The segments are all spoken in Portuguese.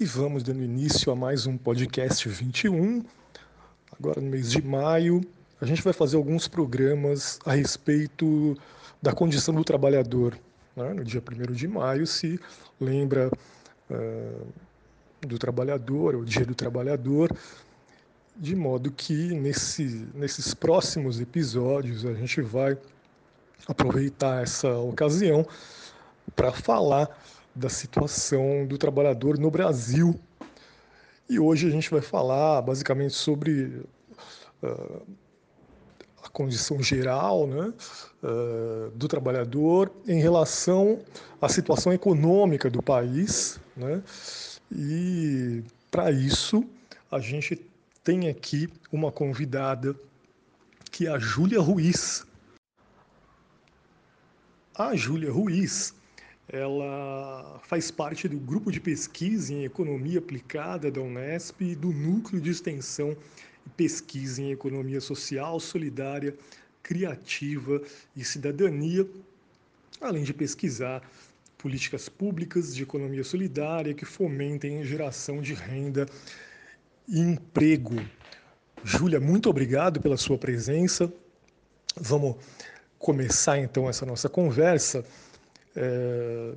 E vamos dando início a mais um podcast 21. Agora no mês de maio, a gente vai fazer alguns programas a respeito da condição do trabalhador. Né? No dia 1 de maio se lembra uh, do trabalhador, o dia do trabalhador, de modo que nesse, nesses próximos episódios a gente vai aproveitar essa ocasião para falar da situação do trabalhador no Brasil. E hoje a gente vai falar basicamente sobre uh, a condição geral né, uh, do trabalhador em relação à situação econômica do país. Né, e para isso a gente tem aqui uma convidada que é a Júlia Ruiz. A Júlia Ruiz ela faz parte do grupo de pesquisa em economia aplicada da Unesp e do núcleo de extensão e pesquisa em economia social, solidária, criativa e cidadania, além de pesquisar políticas públicas de economia solidária que fomentem a geração de renda e emprego. Júlia, muito obrigado pela sua presença. Vamos começar então essa nossa conversa é,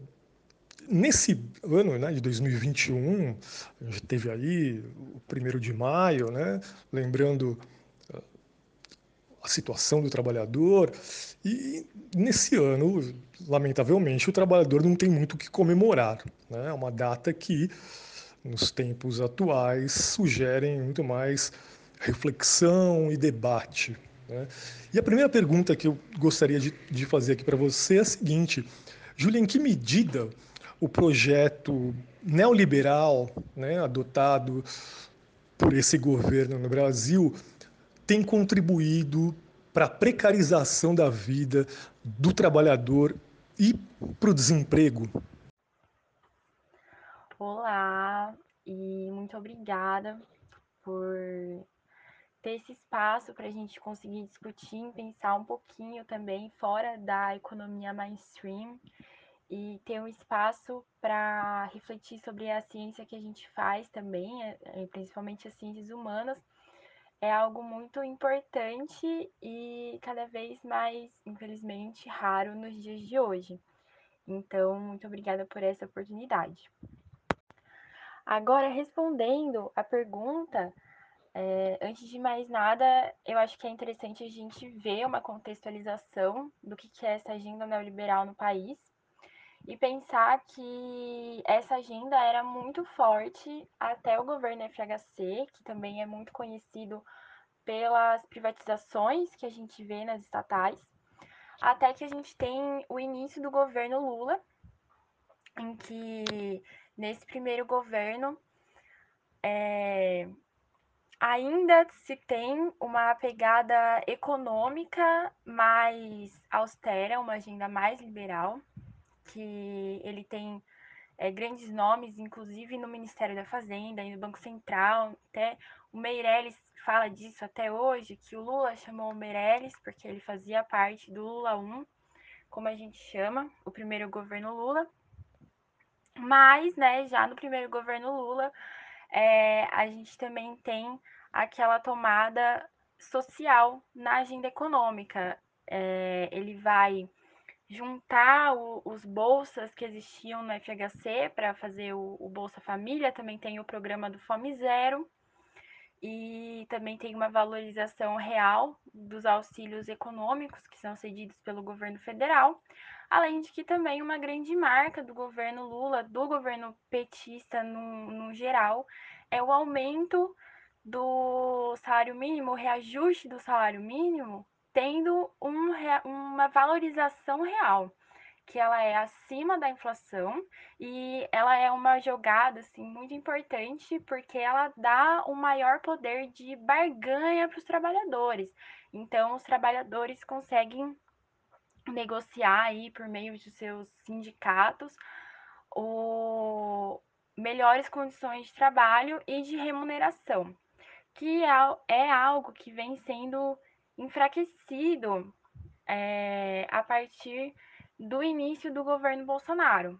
nesse ano né, de 2021, a gente teve aí o primeiro de maio, né, lembrando ah, a situação do trabalhador, e nesse ano, lamentavelmente, o trabalhador não tem muito o que comemorar. Né, é uma data que, nos tempos atuais, sugerem muito mais reflexão e debate. Né? E a primeira pergunta que eu gostaria de, de fazer aqui para você é a seguinte Júlia, em que medida o projeto neoliberal né, adotado por esse governo no Brasil tem contribuído para a precarização da vida do trabalhador e para o desemprego? Olá, e muito obrigada por ter esse espaço para a gente conseguir discutir pensar um pouquinho também fora da economia mainstream e ter um espaço para refletir sobre a ciência que a gente faz também, é, é, principalmente as ciências humanas, é algo muito importante e cada vez mais, infelizmente, raro nos dias de hoje. Então, muito obrigada por essa oportunidade. Agora, respondendo a pergunta é, antes de mais nada, eu acho que é interessante a gente ver uma contextualização do que, que é essa agenda neoliberal no país e pensar que essa agenda era muito forte até o governo FHC, que também é muito conhecido pelas privatizações que a gente vê nas estatais, até que a gente tem o início do governo Lula, em que nesse primeiro governo é, ainda se tem uma pegada econômica mais austera, uma agenda mais liberal, que ele tem é, grandes nomes, inclusive no Ministério da Fazenda e no Banco Central. Até o Meirelles fala disso até hoje, que o Lula chamou o Meirelles porque ele fazia parte do Lula 1, como a gente chama, o primeiro governo Lula. Mas, né, já no primeiro governo Lula, é, a gente também tem aquela tomada social na agenda econômica. É, ele vai juntar o, os bolsas que existiam no FHC para fazer o, o, Bolsa Família, também tem o programa do Fome Zero e também tem uma valorização real dos auxílios econômicos que são cedidos pelo governo federal, além de que também uma grande marca do governo Lula, do governo petista no, no geral, é o aumento do salário mínimo, o reajuste do salário mínimo, tendo um, uma valorização real, que ela é acima da inflação e ela é uma jogada assim muito importante porque ela dá um maior poder de barganha para os trabalhadores. Então, os trabalhadores conseguem negociar aí por meio de seus sindicatos o melhores condições de trabalho e de remuneração que é, é algo que vem sendo enfraquecido é, a partir do início do governo Bolsonaro.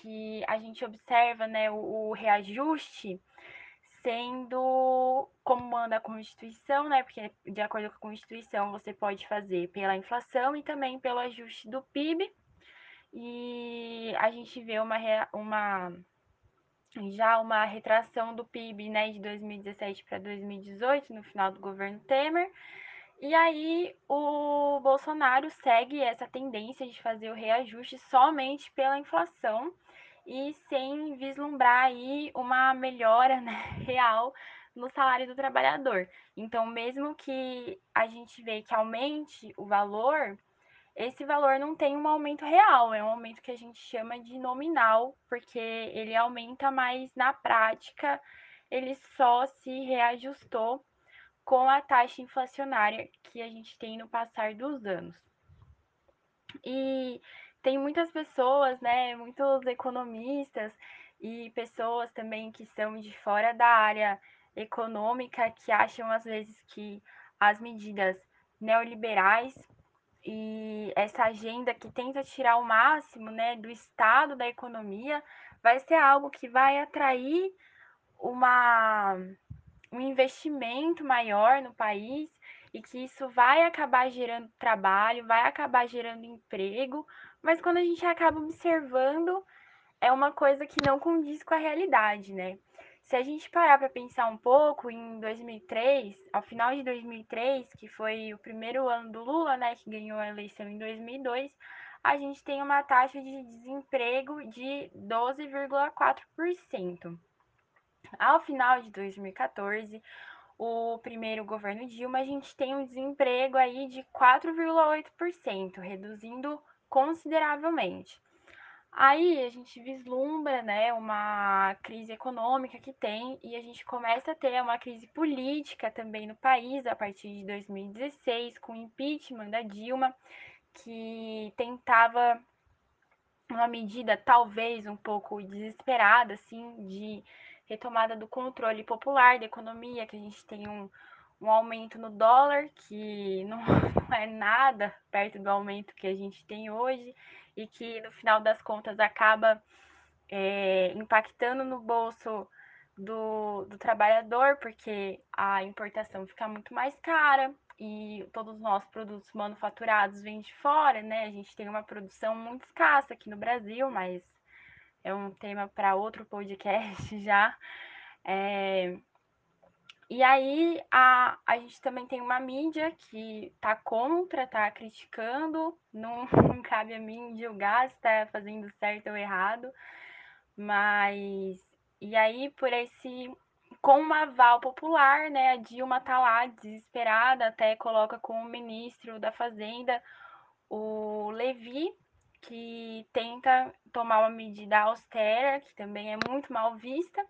que a gente observa né, o, o reajuste sendo como manda a Constituição, né? Porque de acordo com a Constituição você pode fazer pela inflação e também pelo ajuste do PIB. E a gente vê uma, uma já uma retração do PIB né, de 2017 para 2018, no final do governo Temer. E aí o Bolsonaro segue essa tendência de fazer o reajuste somente pela inflação e sem vislumbrar aí uma melhora né, real no salário do trabalhador. Então, mesmo que a gente vê que aumente o valor, esse valor não tem um aumento real, é um aumento que a gente chama de nominal, porque ele aumenta, mas na prática ele só se reajustou com a taxa inflacionária que a gente tem no passar dos anos. E tem muitas pessoas, né, muitos economistas e pessoas também que são de fora da área econômica que acham às vezes que as medidas neoliberais e essa agenda que tenta tirar o máximo, né, do estado da economia, vai ser algo que vai atrair uma um investimento maior no país e que isso vai acabar gerando trabalho, vai acabar gerando emprego, mas quando a gente acaba observando, é uma coisa que não condiz com a realidade, né? Se a gente parar para pensar um pouco, em 2003, ao final de 2003, que foi o primeiro ano do Lula, né, que ganhou a eleição em 2002, a gente tem uma taxa de desemprego de 12,4%. Ao final de 2014, o primeiro governo Dilma, a gente tem um desemprego aí de 4,8%, reduzindo consideravelmente. Aí a gente vislumbra, né, uma crise econômica que tem e a gente começa a ter uma crise política também no país a partir de 2016 com o impeachment da Dilma, que tentava uma medida talvez um pouco desesperada assim de retomada do controle popular da economia, que a gente tem um, um aumento no dólar, que não, não é nada perto do aumento que a gente tem hoje, e que no final das contas acaba é, impactando no bolso do, do trabalhador, porque a importação fica muito mais cara e todos os nossos produtos manufaturados vêm de fora, né? A gente tem uma produção muito escassa aqui no Brasil, mas é um tema para outro podcast já. É... E aí a, a gente também tem uma mídia que tá contra, tá criticando, não, não cabe a mim julgar se está fazendo certo ou errado, mas e aí por esse com uma aval popular, né, a Dilma tá lá desesperada, até coloca como ministro da Fazenda o Levi, que tenta tomar uma medida austera, que também é muito mal vista,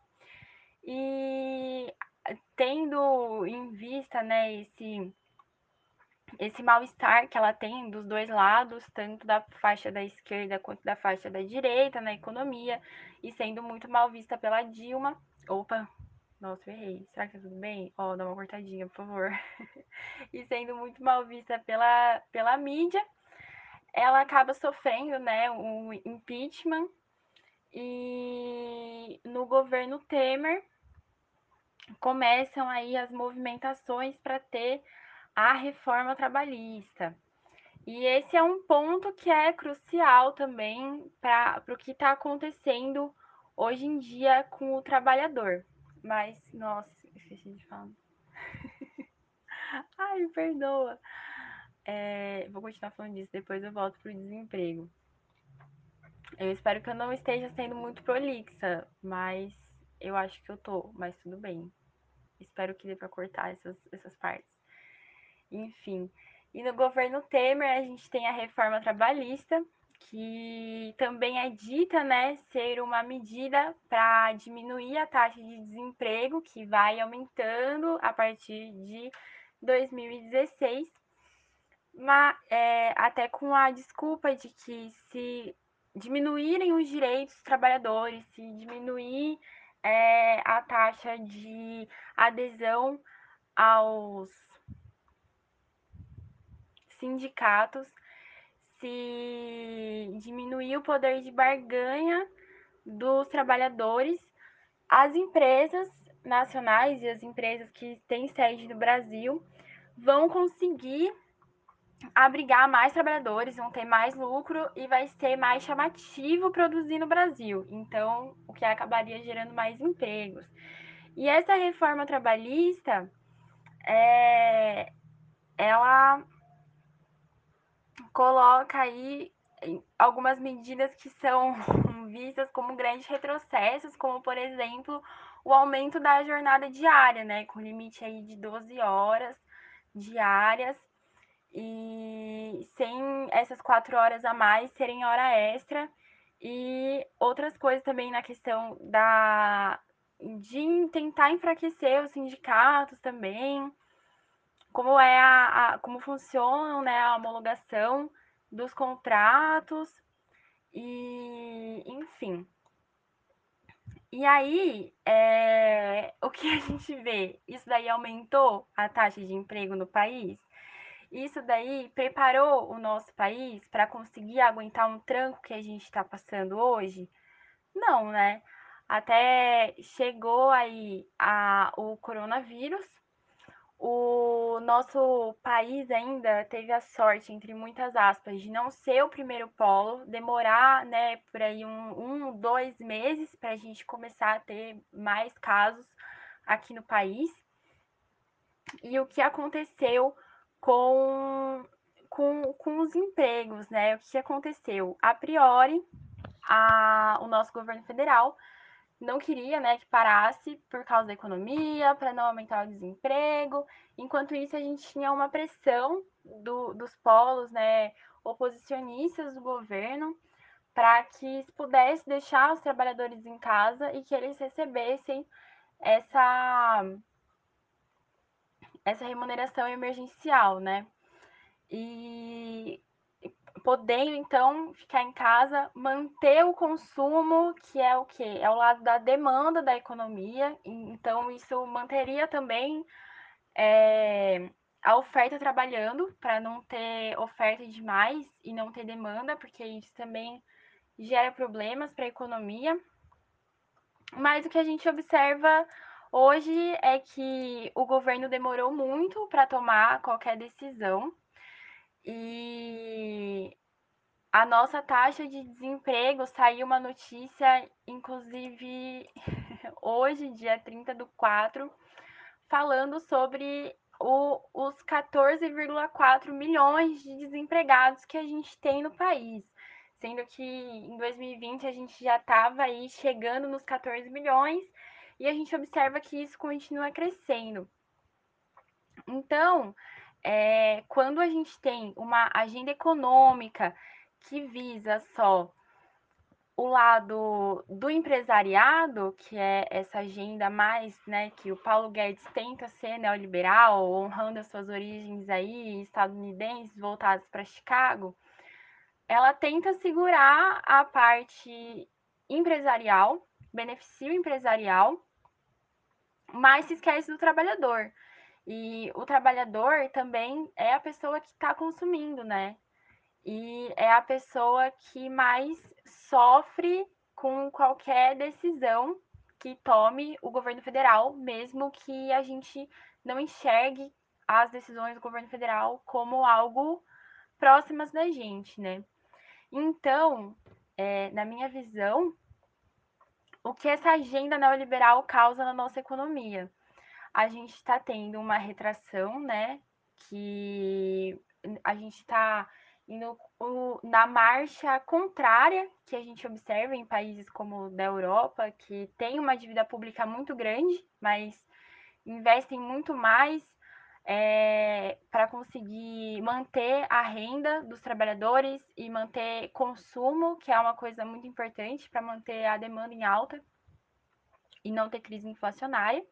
e tendo em vista né, esse, esse mal-estar que ela tem dos dois lados, tanto da faixa da esquerda quanto da faixa da direita na economia, e sendo muito mal vista pela Dilma. Opa, nossa, errei. Será que tá tudo bem? Ó, oh, dá uma cortadinha, por favor. e sendo muito mal vista pela, pela mídia ela acaba sofrendo, né, um impeachment e no governo Temer começam aí as movimentações para ter a reforma trabalhista. E esse é um ponto que é crucial também para o que está acontecendo hoje em dia com o trabalhador. Mas, nossa, esqueci de falar. Ai, perdoa. É, vou continuar falando disso, depois eu volto pro desemprego. Eu espero que eu não esteja sendo muito prolixa, mas eu acho que eu tô, mas tudo bem. Espero que dê para cortar essas, essas partes. Enfim. E no governo Temer, a gente tem a reforma trabalhista, que também é dita, né, ser uma medida para diminuir a taxa de desemprego, que vai aumentando a partir de 2016 mas, é, até com a desculpa de que se diminuírem os direitos dos trabalhadores, se diminuir é, a taxa de adesão aos sindicatos, se diminuir o poder de barganha dos trabalhadores, as empresas nacionais e as empresas que têm sede no Brasil vão conseguir abrigar mais trabalhadores, vão ter mais lucro e vai ser mais chamativo produzir no Brasil. Então, o que acabaria gerando mais empregos. E essa reforma trabalhista, é, ela coloca aí algumas medidas que são vistas como grandes retrocessos, como por exemplo o aumento da jornada diária, né, com limite aí de 12 horas diárias e sem essas quatro horas a mais serem hora extra e outras coisas também na questão da de tentar enfraquecer os sindicatos também, como é a, a como funciona né, a homologação dos contratos e enfim. E aí, é, o que a gente vê? Isso daí aumentou a taxa de emprego no país? Isso daí preparou o nosso país para conseguir aguentar um tranco que a gente está passando hoje? Não, né? Até chegou aí a, o coronavírus, o nosso país ainda teve a sorte, entre muitas aspas, de não ser o primeiro polo, demorar, né, por aí um, um dois meses para a gente começar a ter mais casos aqui no país. E o que aconteceu com, com, com os empregos, né? O que aconteceu? A priori, a, o nosso governo federal não queria né, que parasse por causa da economia, para não aumentar o desemprego. Enquanto isso, a gente tinha uma pressão do, dos polos né, oposicionistas do governo para que pudesse deixar os trabalhadores em casa e que eles recebessem essa essa remuneração emergencial, né? E podendo então ficar em casa, manter o consumo, que é o que é o lado da demanda da economia. Então isso manteria também é, a oferta trabalhando para não ter oferta demais e não ter demanda, porque isso também gera problemas para a economia. Mas o que a gente observa Hoje é que o governo demorou muito para tomar qualquer decisão e a nossa taxa de desemprego saiu uma notícia, inclusive hoje, dia 30 do 4, falando sobre o, os 14,4 milhões de desempregados que a gente tem no país. Sendo que em 2020 a gente já estava aí chegando nos 14 milhões e a gente observa que isso continua crescendo. Então, é, quando a gente tem uma agenda econômica que visa só o lado do empresariado, que é essa agenda mais, né, que o Paulo Guedes tenta ser neoliberal, honrando as suas origens aí estadunidenses voltadas para Chicago, ela tenta segurar a parte empresarial, benefício empresarial, mas se esquece do trabalhador. E o trabalhador também é a pessoa que está consumindo, né? E é a pessoa que mais sofre com qualquer decisão que tome o governo federal, mesmo que a gente não enxergue as decisões do governo federal como algo próximas da gente, né? Então, é, na minha visão, o que essa agenda neoliberal causa na nossa economia. A gente está tendo uma retração, né? Que a gente está indo na marcha contrária que a gente observa em países como da Europa, que tem uma dívida pública muito grande, mas investem muito mais é, para conseguir manter a renda dos trabalhadores e manter consumo, que é uma coisa muito importante para manter a demanda em alta e não ter crise inflacionária.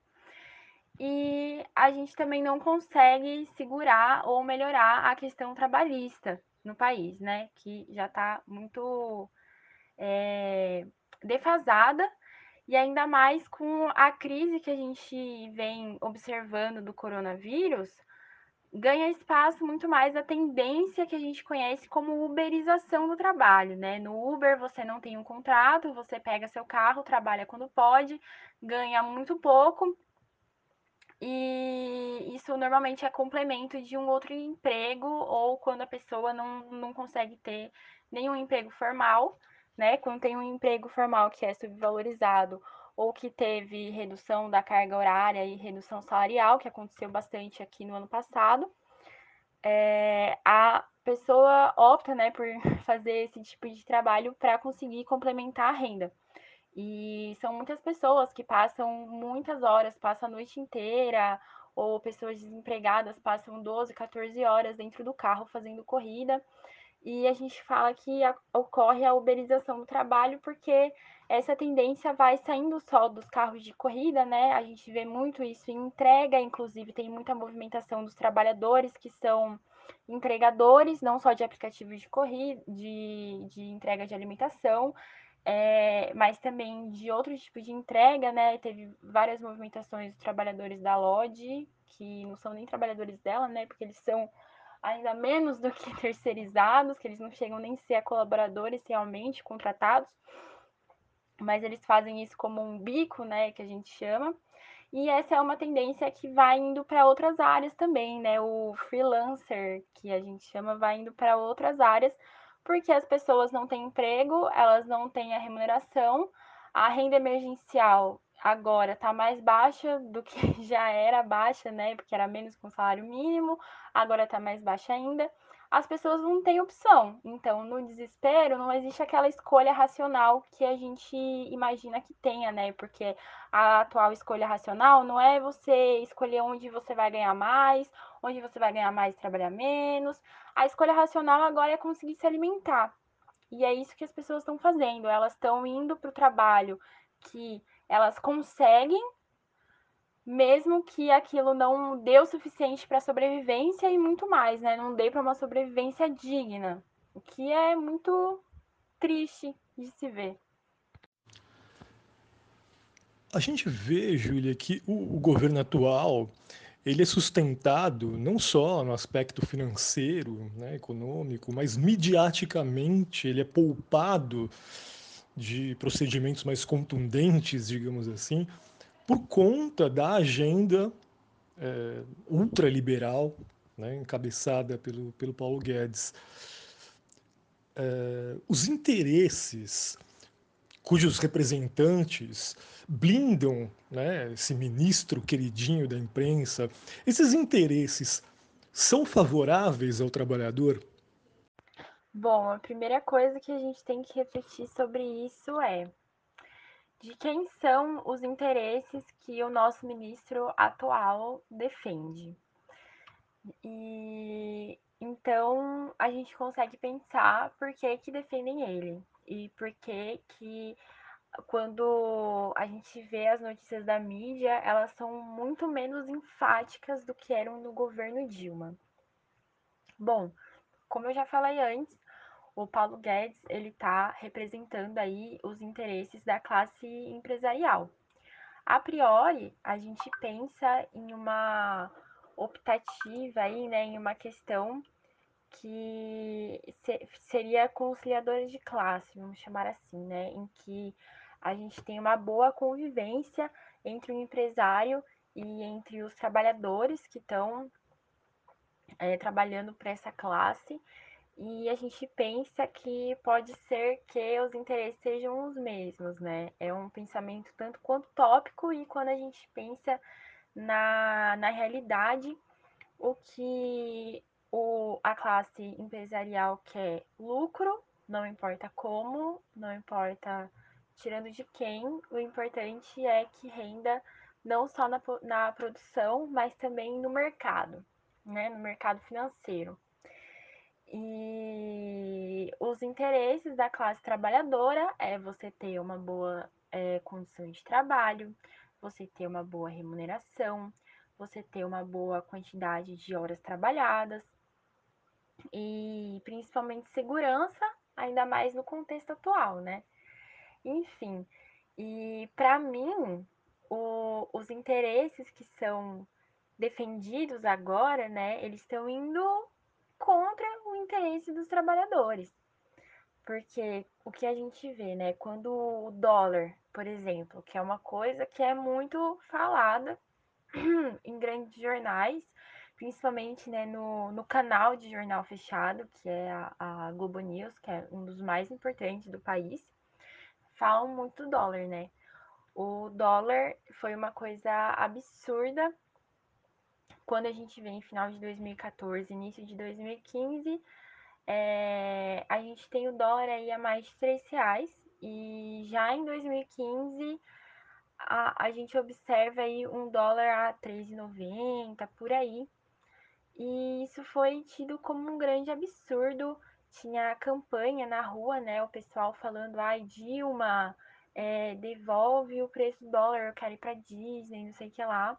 E a gente também não consegue segurar ou melhorar a questão trabalhista no país, né? Que já está muito é, defasada e ainda mais com a crise que a gente vem observando do coronavírus, ganha espaço muito mais a tendência que a gente conhece como uberização do trabalho, né? No Uber você não tem um contrato, você pega seu carro, trabalha quando pode, ganha muito pouco. E isso normalmente é complemento de um outro emprego ou quando a pessoa não, não consegue ter nenhum emprego formal, né? Quando tem um emprego formal que é subvalorizado ou que teve redução da carga horária e redução salarial, que aconteceu bastante aqui no ano passado, é, a pessoa opta né, por fazer esse tipo de trabalho para conseguir complementar a renda. E são muitas pessoas que passam muitas horas, passam a noite inteira, ou pessoas desempregadas passam 12, 14 horas dentro do carro fazendo corrida. E a gente fala que a, ocorre a uberização do trabalho porque essa tendência vai saindo só dos carros de corrida, né? A gente vê muito isso em entrega, inclusive tem muita movimentação dos trabalhadores que são entregadores, não só de aplicativos de corrida, de, de entrega de alimentação, é, mas também de outros tipos de entrega, né? Teve várias movimentações dos trabalhadores da Lodge, que não são nem trabalhadores dela, né? Porque eles são ainda menos do que terceirizados, que eles não chegam nem a ser colaboradores realmente contratados mas eles fazem isso como um bico, né, que a gente chama. E essa é uma tendência que vai indo para outras áreas também, né? O freelancer, que a gente chama, vai indo para outras áreas, porque as pessoas não têm emprego, elas não têm a remuneração, a renda emergencial agora está mais baixa do que já era baixa, né? Porque era menos com salário mínimo, agora está mais baixa ainda as pessoas não têm opção. Então, no desespero, não existe aquela escolha racional que a gente imagina que tenha, né? Porque a atual escolha racional não é você escolher onde você vai ganhar mais, onde você vai ganhar mais e trabalhar menos. A escolha racional agora é conseguir se alimentar. E é isso que as pessoas estão fazendo. Elas estão indo para o trabalho que elas conseguem mesmo que aquilo não dê o suficiente para sobrevivência e muito mais, né? Não dê para uma sobrevivência digna, o que é muito triste de se ver. A gente vê, Júlia, que o, o, governo atual ele é sustentado não só no aspecto financeiro, né, econômico, mas midiaticamente ele é poupado de procedimentos mais contundentes, digamos assim, por conta da agenda é, ultraliberal, né, encabeçada pelo, pelo Paulo Guedes. É, os interesses cujos representantes blindam né, esse ministro queridinho da imprensa, esses interesses são favoráveis ao trabalhador? Bom, a primeira coisa que a gente tem que refletir sobre isso é de quem são os interesses que o nosso ministro atual defende. E então a gente consegue pensar por que, que defendem ele e por que, que quando a gente vê as notícias da mídia, elas são muito menos enfáticas do que eram no governo Dilma. Bom, como eu já falei antes, o Paulo Guedes ele está representando aí os interesses da classe empresarial. A priori, a gente pensa em uma optativa aí, né, em uma questão que seria conciliadora de classe, vamos chamar assim, né, em que a gente tem uma boa convivência entre o empresário e entre os trabalhadores que estão é, trabalhando para essa classe e a gente pensa que pode ser que os interesses sejam os mesmos, né? É um pensamento tanto quanto tópico, e quando a gente pensa na, na realidade, o que o, a classe empresarial quer lucro, não importa como, não importa tirando de quem, o importante é que renda não só na, na produção, mas também no mercado, né? No mercado financeiro. E os interesses da classe trabalhadora é você ter uma boa é, condição de trabalho, você ter uma boa remuneração, você ter uma boa quantidade de horas trabalhadas e principalmente segurança, ainda mais no contexto atual, né? Enfim, e para mim, o, os interesses que são defendidos agora, né, eles estão indo contra o interesse dos trabalhadores. Porque o que a gente vê, né, quando o dólar, por exemplo, que é uma coisa que é muito falada em grandes jornais, principalmente né, no, no canal de jornal fechado, que é a, a Globo News, que é um dos mais importantes do país, falam muito do dólar, né? O dólar foi uma coisa absurda quando a gente vê em final de 2014, início de 2015, é, a gente tem o dólar aí a mais de 3 reais e já em 2015 a, a gente observa aí um dólar a 3,90 por aí. E isso foi tido como um grande absurdo. Tinha campanha na rua, né? O pessoal falando, ai, Dilma, é, devolve o preço do dólar, eu quero ir pra Disney, não sei o que lá.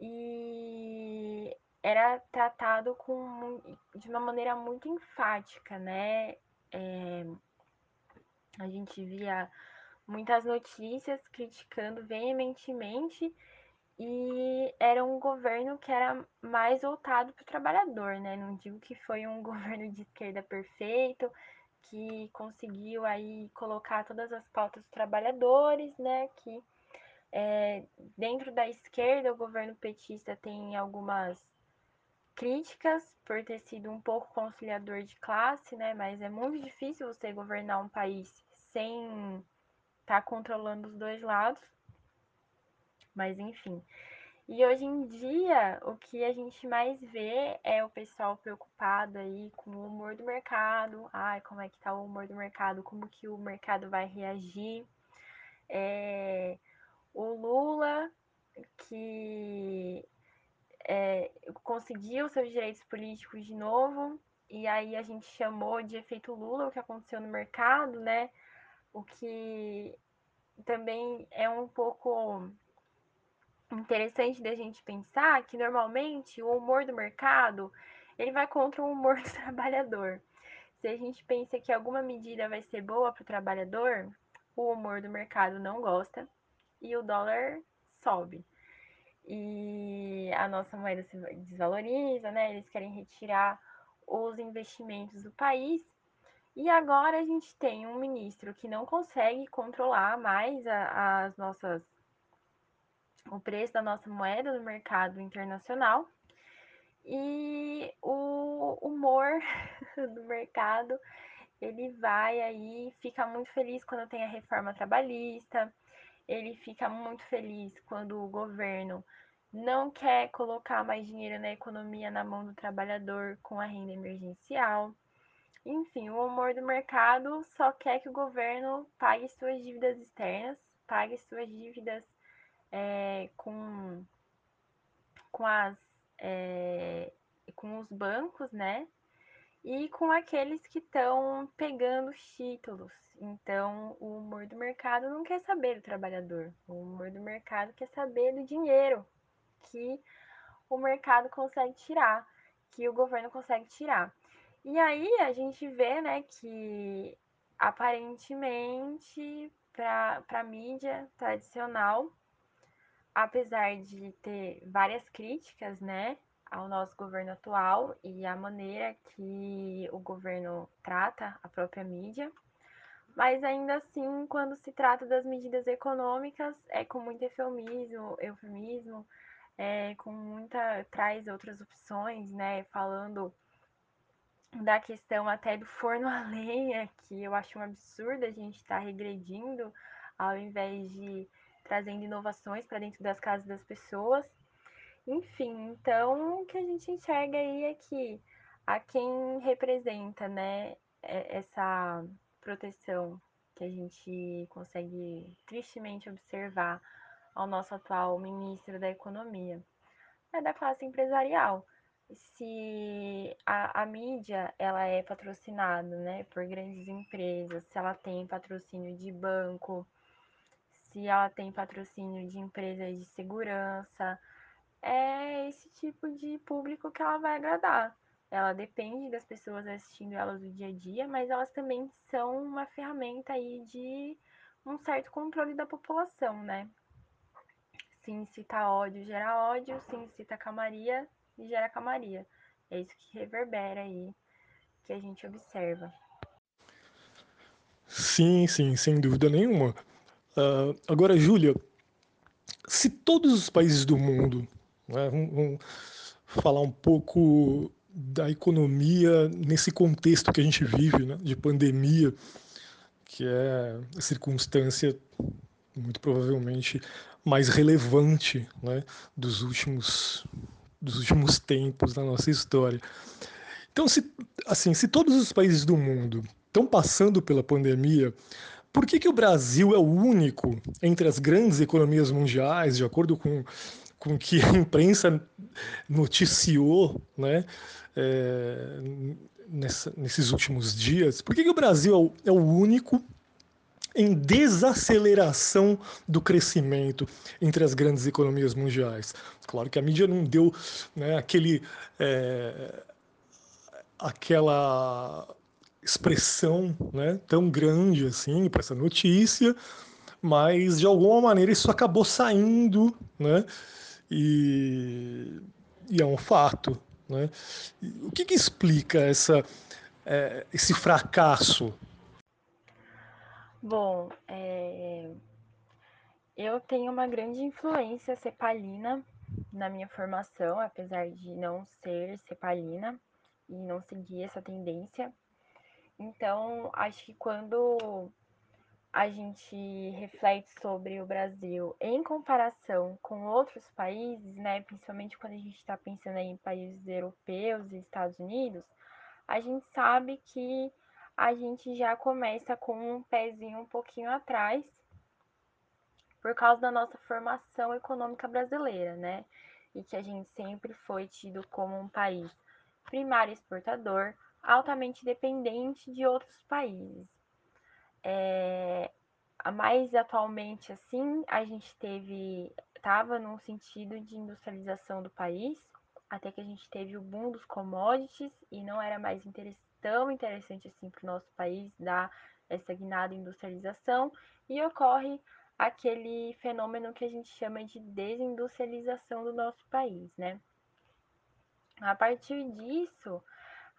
E era tratado com, de uma maneira muito enfática, né? É, a gente via muitas notícias criticando veementemente e era um governo que era mais voltado para o trabalhador, né? Não digo que foi um governo de esquerda perfeito, que conseguiu aí colocar todas as pautas dos trabalhadores, né? Que é, dentro da esquerda o governo petista tem algumas críticas por ter sido um pouco conciliador de classe, né? Mas é muito difícil você governar um país sem estar tá controlando os dois lados. Mas enfim. E hoje em dia, o que a gente mais vê é o pessoal preocupado aí com o humor do mercado. Ai, como é que tá o humor do mercado? Como que o mercado vai reagir? É, o Lula, que é, conseguiu seus direitos políticos de novo, e aí a gente chamou de efeito Lula o que aconteceu no mercado, né? O que também é um pouco interessante da gente pensar que normalmente o humor do mercado ele vai contra o humor do trabalhador. Se a gente pensa que alguma medida vai ser boa para o trabalhador, o humor do mercado não gosta e o dólar sobe e a nossa moeda se desvaloriza, né? Eles querem retirar os investimentos do país. E agora a gente tem um ministro que não consegue controlar mais a, as nossas o preço da nossa moeda no mercado internacional. E o humor do mercado, ele vai aí, fica muito feliz quando tem a reforma trabalhista, ele fica muito feliz quando o governo não quer colocar mais dinheiro na economia na mão do trabalhador com a renda emergencial. Enfim, o humor do mercado só quer que o governo pague suas dívidas externas, pague suas dívidas é, com, com, as, é, com os bancos, né? E com aqueles que estão pegando os títulos. Então, o humor do mercado não quer saber do trabalhador. O humor do mercado quer saber do dinheiro que o mercado consegue tirar, que o governo consegue tirar. E aí a gente vê, né, que aparentemente para a mídia tradicional, apesar de ter várias críticas, né, ao nosso governo atual e a maneira que o governo trata a própria mídia, mas ainda assim, quando se trata das medidas econômicas, é com muito eufemismo, eufemismo é, com muita. traz outras opções, né? Falando da questão até do forno a lenha, que eu acho um absurdo a gente estar tá regredindo ao invés de trazendo inovações para dentro das casas das pessoas. Enfim, então o que a gente enxerga aí é que a quem representa, né, é, essa proteção que a gente consegue tristemente observar ao nosso atual ministro da Economia, é da classe empresarial. Se a, a mídia ela é patrocinada né, por grandes empresas, se ela tem patrocínio de banco, se ela tem patrocínio de empresas de segurança, é esse tipo de público que ela vai agradar. Ela depende das pessoas assistindo elas no dia a dia, mas elas também são uma ferramenta aí de um certo controle da população, né? se incita ódio, gera ódio, se incita calmaria, gera calmaria. É isso que reverbera aí, que a gente observa. Sim, sim, sem dúvida nenhuma. Uh, agora, Júlia, se todos os países do mundo, né, vamos, vamos falar um pouco da economia nesse contexto que a gente vive, né, de pandemia, que é a circunstância muito provavelmente mais relevante né, dos últimos dos últimos tempos da nossa história. Então, se, assim, se todos os países do mundo estão passando pela pandemia, por que, que o Brasil é o único entre as grandes economias mundiais, de acordo com com que a imprensa noticiou né, é, nessa, nesses últimos dias, por que, que o Brasil é o, é o único em desaceleração do crescimento entre as grandes economias mundiais. Claro que a mídia não deu né, aquele, é, aquela expressão né, tão grande assim para essa notícia, mas de alguma maneira isso acabou saindo, né, e, e é um fato. Né? O que, que explica essa, é, esse fracasso Bom, é... eu tenho uma grande influência cepalina na minha formação, apesar de não ser cepalina e não seguir essa tendência. Então, acho que quando a gente reflete sobre o Brasil em comparação com outros países, né, principalmente quando a gente está pensando em países europeus e Estados Unidos, a gente sabe que a gente já começa com um pezinho um pouquinho atrás, por causa da nossa formação econômica brasileira, né? E que a gente sempre foi tido como um país primário exportador, altamente dependente de outros países. É, mais atualmente, assim, a gente teve, estava num sentido de industrialização do país, até que a gente teve o boom dos commodities e não era mais interessante tão interessante assim para o nosso país, dar essa industrialização, e ocorre aquele fenômeno que a gente chama de desindustrialização do nosso país, né? A partir disso,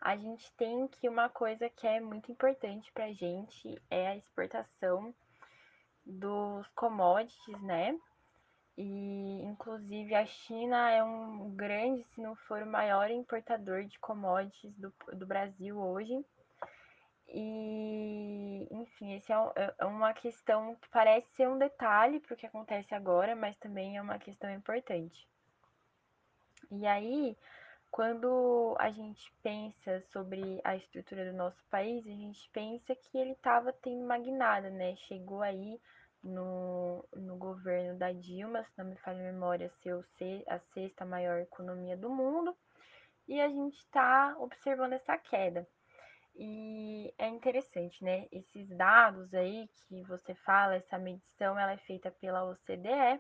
a gente tem que uma coisa que é muito importante para a gente é a exportação dos commodities, né? E, inclusive, a China é um grande, se não for o maior importador de commodities do, do Brasil hoje. E, enfim, esse é, é, é uma questão que parece ser um detalhe para o que acontece agora, mas também é uma questão importante. E aí, quando a gente pensa sobre a estrutura do nosso país, a gente pensa que ele estava tendo uma guinada, né? Chegou aí no, no governo da Dilma, se não me falha a memória, ser a sexta maior economia do mundo, e a gente está observando essa queda. E é interessante, né? Esses dados aí que você fala, essa medição, ela é feita pela OCDE,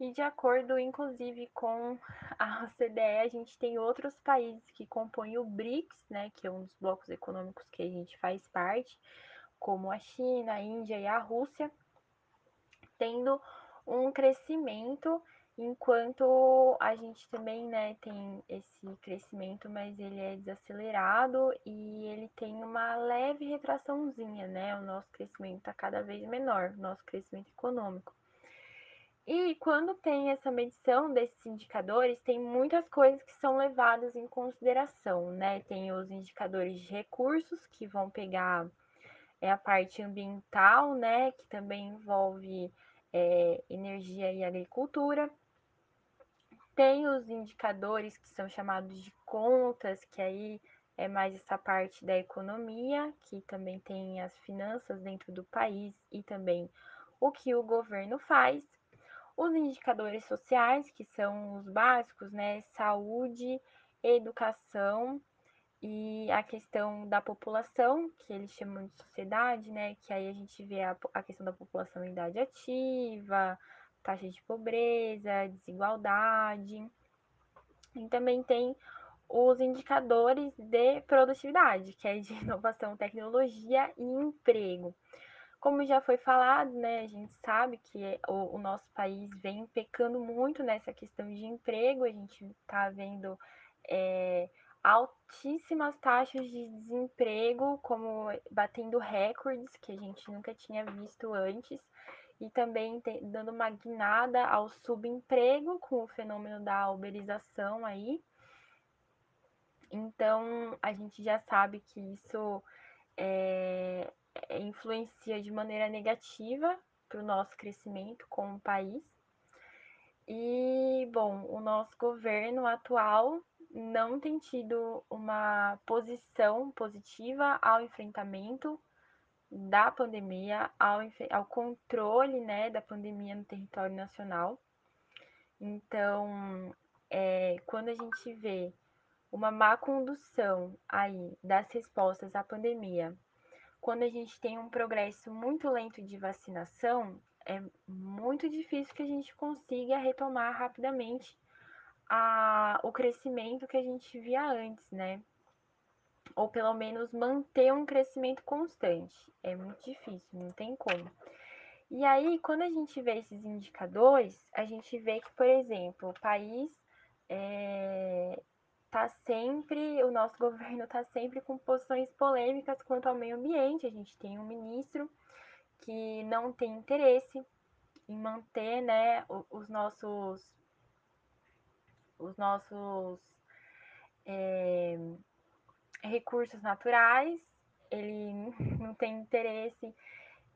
e de acordo, inclusive, com a OCDE, a gente tem outros países que compõem o BRICS, né, que é um dos blocos econômicos que a gente faz parte, como a China, a Índia e a Rússia, tendo um crescimento, enquanto a gente também né, tem esse crescimento, mas ele é desacelerado e ele tem uma leve retraçãozinha, né? O nosso crescimento está cada vez menor, o nosso crescimento econômico. E quando tem essa medição desses indicadores, tem muitas coisas que são levadas em consideração, né? Tem os indicadores de recursos, que vão pegar é a parte ambiental, né? Que também envolve é, energia e agricultura. Tem os indicadores que são chamados de contas, que aí é mais essa parte da economia, que também tem as finanças dentro do país e também o que o governo faz. Os indicadores sociais, que são os básicos, né? Saúde, educação e a questão da população, que eles chamam de sociedade, né? Que aí a gente vê a, a questão da população em idade ativa, taxa de pobreza, desigualdade. E também tem os indicadores de produtividade, que é de inovação, tecnologia e emprego. Como já foi falado, né, a gente sabe que o, o nosso país vem pecando muito nessa questão de emprego, a gente está vendo é, altíssimas taxas de desemprego, como batendo recordes que a gente nunca tinha visto antes, e também dando uma guinada ao subemprego com o fenômeno da uberização aí. Então, a gente já sabe que isso é, influencia de maneira negativa para o nosso crescimento como país. E, bom, o nosso governo atual não tem tido uma posição positiva ao enfrentamento da pandemia, ao, ao controle né, da pandemia no território nacional. Então, é, quando a gente vê uma má condução aí das respostas à pandemia, quando a gente tem um progresso muito lento de vacinação, é muito difícil que a gente consiga retomar rapidamente a, o crescimento que a gente via antes, né? Ou pelo menos manter um crescimento constante. É muito difícil, não tem como. E aí, quando a gente vê esses indicadores, a gente vê que, por exemplo, o país é, tá sempre, o nosso governo está sempre com posições polêmicas quanto ao meio ambiente. A gente tem um ministro que não tem interesse em manter né, os nossos os nossos é, recursos naturais, ele não tem interesse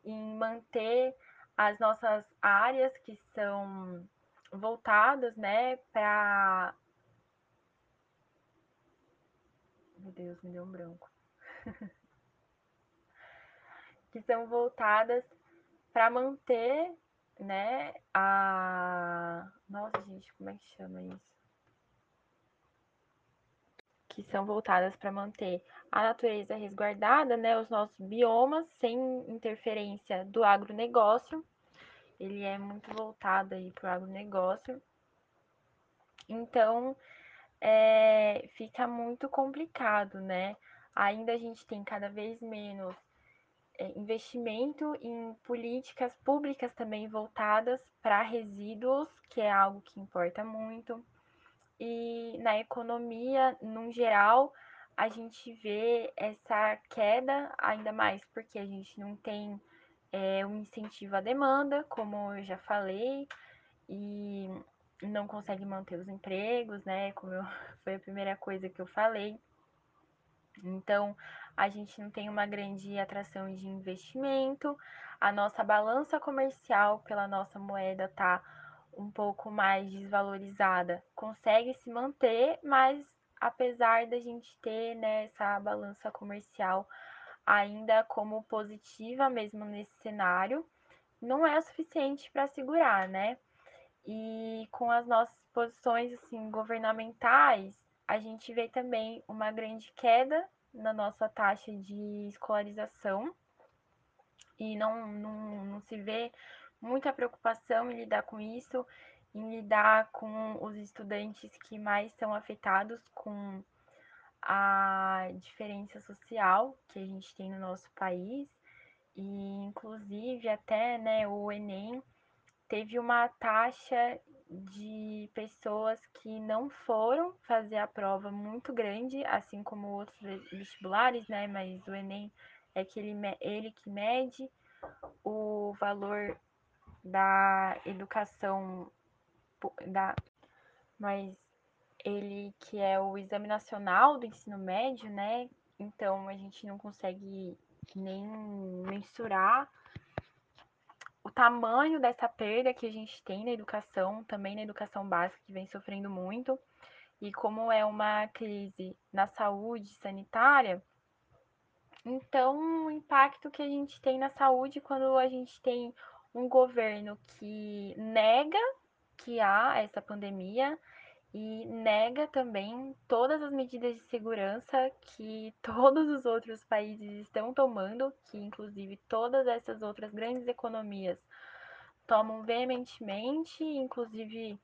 em manter as nossas áreas que são voltadas, né, para Meu Deus, me deu um branco. que são voltadas para manter, né, a Nossa, gente, como é que chama isso? que são voltadas para manter a natureza resguardada, né, os nossos biomas, sem interferência do agronegócio. Ele é muito voltado aí para o agronegócio. Então, é, fica muito complicado, né? Ainda a gente tem cada vez menos é, investimento em políticas públicas também voltadas para resíduos, que é algo que importa muito e na economia, no geral, a gente vê essa queda ainda mais porque a gente não tem é, um incentivo à demanda, como eu já falei, e não consegue manter os empregos, né? Como eu, foi a primeira coisa que eu falei. Então, a gente não tem uma grande atração de investimento, a nossa balança comercial pela nossa moeda tá um pouco mais desvalorizada consegue se manter, mas apesar da gente ter né, essa balança comercial ainda como positiva mesmo nesse cenário, não é o suficiente para segurar, né? E com as nossas posições assim governamentais, a gente vê também uma grande queda na nossa taxa de escolarização. E não, não, não se vê muita preocupação em lidar com isso, em lidar com os estudantes que mais são afetados com a diferença social que a gente tem no nosso país. E inclusive até né, o Enem teve uma taxa de pessoas que não foram fazer a prova muito grande, assim como outros vestibulares, né? Mas o Enem é que ele, ele que mede o valor da educação da mas ele que é o exame nacional do ensino médio, né? Então a gente não consegue nem mensurar tamanho dessa perda que a gente tem na educação, também na educação básica que vem sofrendo muito. E como é uma crise na saúde sanitária, então o impacto que a gente tem na saúde quando a gente tem um governo que nega que há essa pandemia e nega também todas as medidas de segurança que todos os outros países estão tomando, que inclusive todas essas outras grandes economias tomam veementemente, inclusive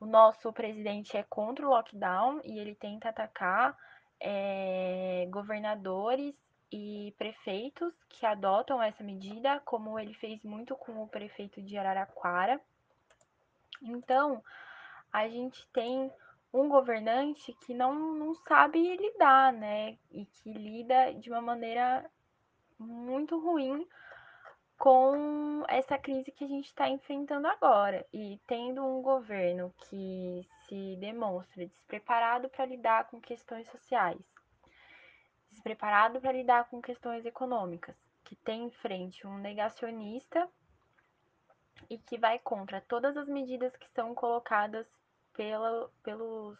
o nosso presidente é contra o lockdown e ele tenta atacar é, governadores e prefeitos que adotam essa medida, como ele fez muito com o prefeito de Araraquara. Então, a gente tem um governante que não, não sabe lidar, né? E que lida de uma maneira muito ruim com essa crise que a gente está enfrentando agora. E tendo um governo que se demonstra despreparado para lidar com questões sociais, despreparado para lidar com questões econômicas, que tem em frente um negacionista e que vai contra todas as medidas que são colocadas pela, pelos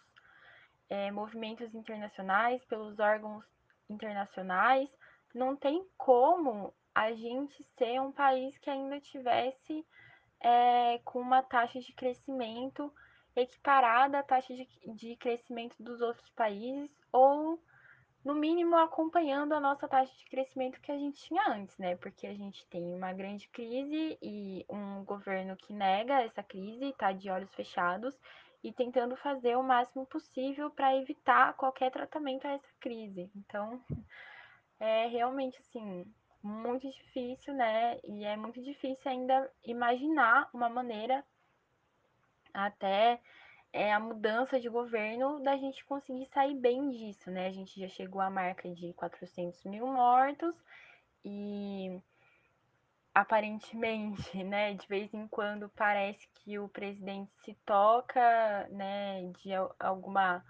é, movimentos internacionais, pelos órgãos internacionais, não tem como a gente ser um país que ainda tivesse é, com uma taxa de crescimento equiparada à taxa de, de crescimento dos outros países ou no mínimo acompanhando a nossa taxa de crescimento que a gente tinha antes, né? Porque a gente tem uma grande crise e um governo que nega essa crise, está de olhos fechados e tentando fazer o máximo possível para evitar qualquer tratamento a essa crise. Então, é realmente assim muito difícil, né? E é muito difícil ainda imaginar uma maneira até é a mudança de governo da gente conseguir sair bem disso, né? A gente já chegou à marca de 400 mil mortos e aparentemente, né, de vez em quando parece que o presidente se toca, né, de alguma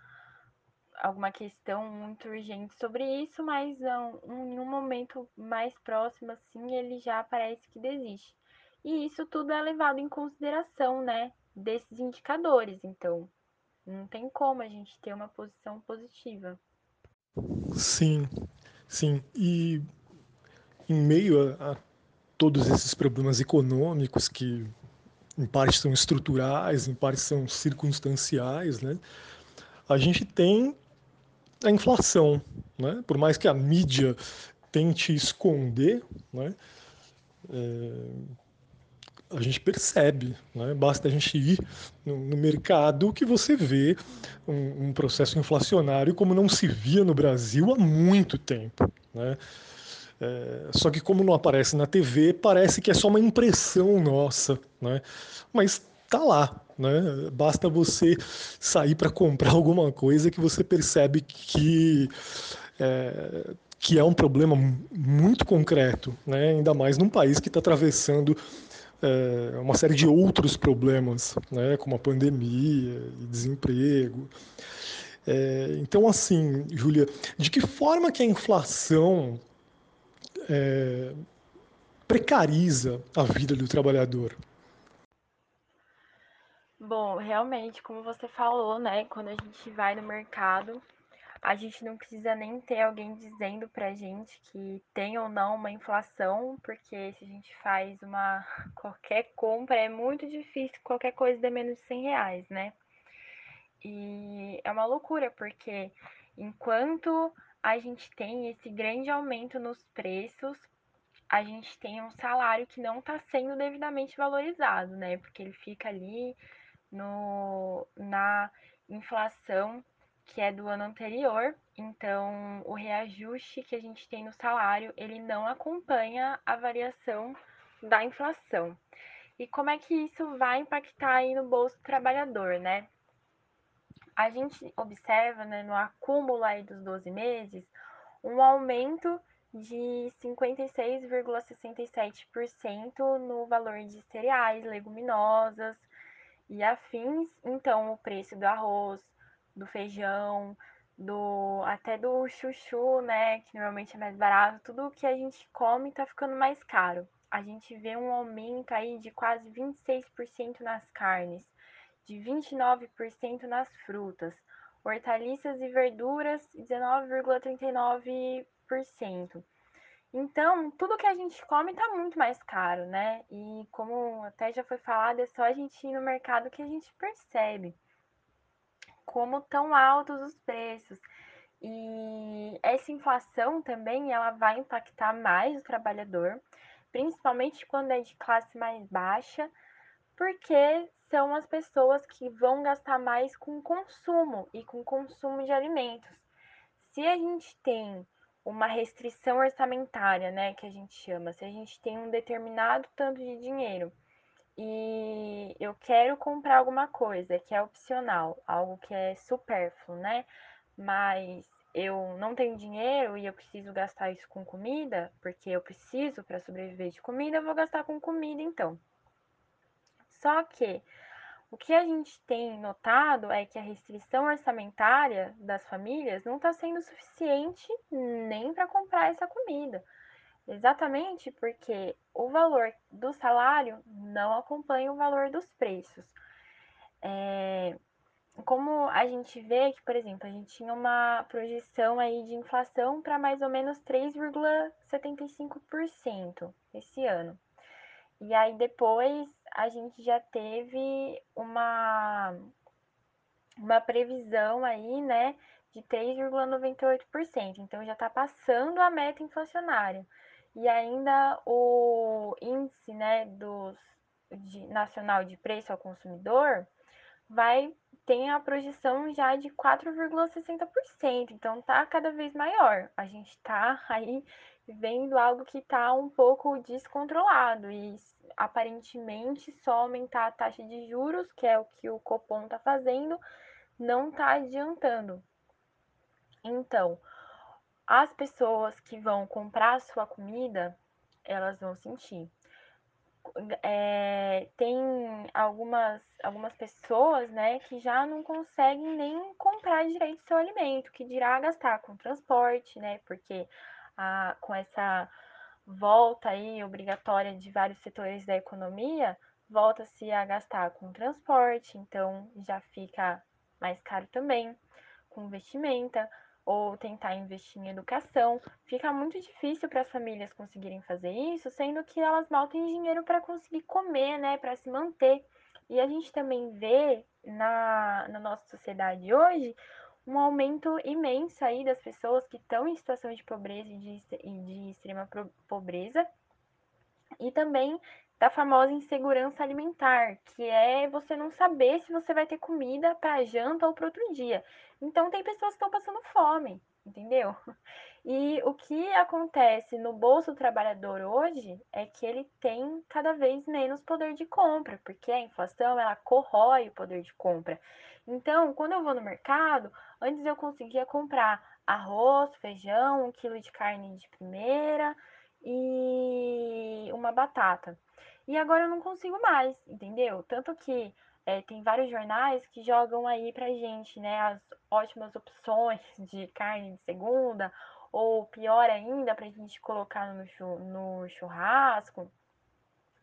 alguma questão muito urgente sobre isso, mas um, em um momento mais próximo, assim, ele já parece que desiste. E isso tudo é levado em consideração, né, desses indicadores. Então, não tem como a gente ter uma posição positiva. Sim, sim. E em meio a, a todos esses problemas econômicos que em parte são estruturais, em parte são circunstanciais, né? A gente tem a inflação, né? Por mais que a mídia tente esconder, né? É, a gente percebe, né? basta a gente ir no, no mercado que você vê um, um, processo inflacionário como não se via no Brasil há muito tempo. Né? É, só que como não aparece na TV, parece que é só uma impressão nossa, né? mas tá lá. Né? Basta você sair para comprar alguma coisa que você percebe que é, que é um problema muito concreto, né? ainda mais num país que está atravessando é, uma série de outros problemas, né, como a pandemia desemprego. É, então, assim, Júlia, de que forma que a inflação é, precariza a vida do trabalhador? Bom, realmente, como você falou, né, quando a gente vai no mercado, a gente não precisa nem ter alguém dizendo pra gente que tem ou não uma inflação, porque se a gente faz uma qualquer compra é muito difícil qualquer coisa de menos de 100 reais, né? E é uma loucura, porque enquanto a gente tem esse grande aumento nos preços, a gente tem um salário que não está sendo devidamente valorizado, né? Porque ele fica ali no, na inflação que é do ano anterior, então o reajuste que a gente tem no salário, ele não acompanha a variação da inflação. E como é que isso vai impactar aí no bolso do trabalhador, né? A gente observa, né, no acúmulo aí dos 12 meses, um aumento de 56,67% no valor de cereais, leguminosas e afins. Então, o preço do arroz, do feijão, do até do chuchu, né, que normalmente é mais barato, tudo que a gente come tá ficando mais caro. A gente vê um aumento aí de quase 26% nas carnes, de 29% nas frutas, hortaliças e verduras 19,39%. Então, tudo que a gente come tá muito mais caro, né? E como até já foi falado, é só a gente ir no mercado que a gente percebe como tão altos os preços. E essa inflação também ela vai impactar mais o trabalhador, principalmente quando é de classe mais baixa, porque são as pessoas que vão gastar mais com consumo e com consumo de alimentos. Se a gente tem uma restrição orçamentária, né, que a gente chama. Se a gente tem um determinado tanto de dinheiro e eu quero comprar alguma coisa que é opcional, algo que é supérfluo, né? Mas eu não tenho dinheiro e eu preciso gastar isso com comida, porque eu preciso para sobreviver de comida, eu vou gastar com comida então. Só que o que a gente tem notado é que a restrição orçamentária das famílias não está sendo suficiente nem para comprar essa comida. Exatamente porque o valor do salário não acompanha o valor dos preços. É, como a gente vê que, por exemplo, a gente tinha uma projeção aí de inflação para mais ou menos 3,75% esse ano. E aí depois a gente já teve uma, uma previsão aí, né, de 3,98%. Então já está passando a meta inflacionária. E ainda o índice, né, dos, de, nacional de preço ao consumidor vai tem a projeção já de 4,60%, então tá cada vez maior. A gente tá aí vendo algo que está um pouco descontrolado e aparentemente só aumentar a taxa de juros, que é o que o Copom está fazendo, não está adiantando. Então, as pessoas que vão comprar sua comida, elas vão sentir. É, tem algumas, algumas pessoas né, que já não conseguem nem comprar direito seu alimento, que dirá gastar com transporte, né? Porque a, com essa volta aí obrigatória de vários setores da economia, volta-se a gastar com transporte, então já fica mais caro também, com vestimenta, ou tentar investir em educação. Fica muito difícil para as famílias conseguirem fazer isso, sendo que elas mal têm dinheiro para conseguir comer, né, para se manter. E a gente também vê na, na nossa sociedade hoje um aumento imenso aí das pessoas que estão em situação de pobreza e de, de extrema pobreza, e também da famosa insegurança alimentar, que é você não saber se você vai ter comida para janta ou para outro dia. Então tem pessoas que estão passando fome, entendeu? E o que acontece no bolso do trabalhador hoje é que ele tem cada vez menos poder de compra, porque a inflação ela corrói o poder de compra. Então, quando eu vou no mercado, antes eu conseguia comprar arroz, feijão, um quilo de carne de primeira e uma batata. E agora eu não consigo mais, entendeu? Tanto que é, tem vários jornais que jogam aí pra gente, né, as ótimas opções de carne de segunda, ou pior ainda, pra gente colocar no, no churrasco,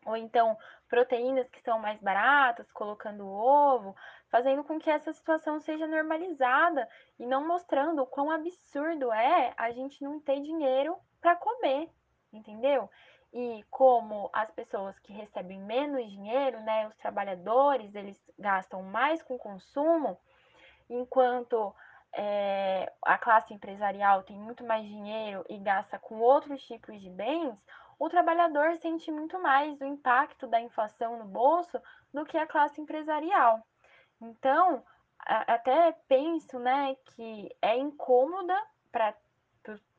ou então proteínas que são mais baratas, colocando ovo, fazendo com que essa situação seja normalizada e não mostrando o quão absurdo é a gente não ter dinheiro para comer, entendeu? E como as pessoas que recebem menos dinheiro, né, os trabalhadores, eles gastam mais com consumo, enquanto é, a classe empresarial tem muito mais dinheiro e gasta com outros tipos de bens, o trabalhador sente muito mais o impacto da inflação no bolso do que a classe empresarial. Então, até penso né, que é incômoda para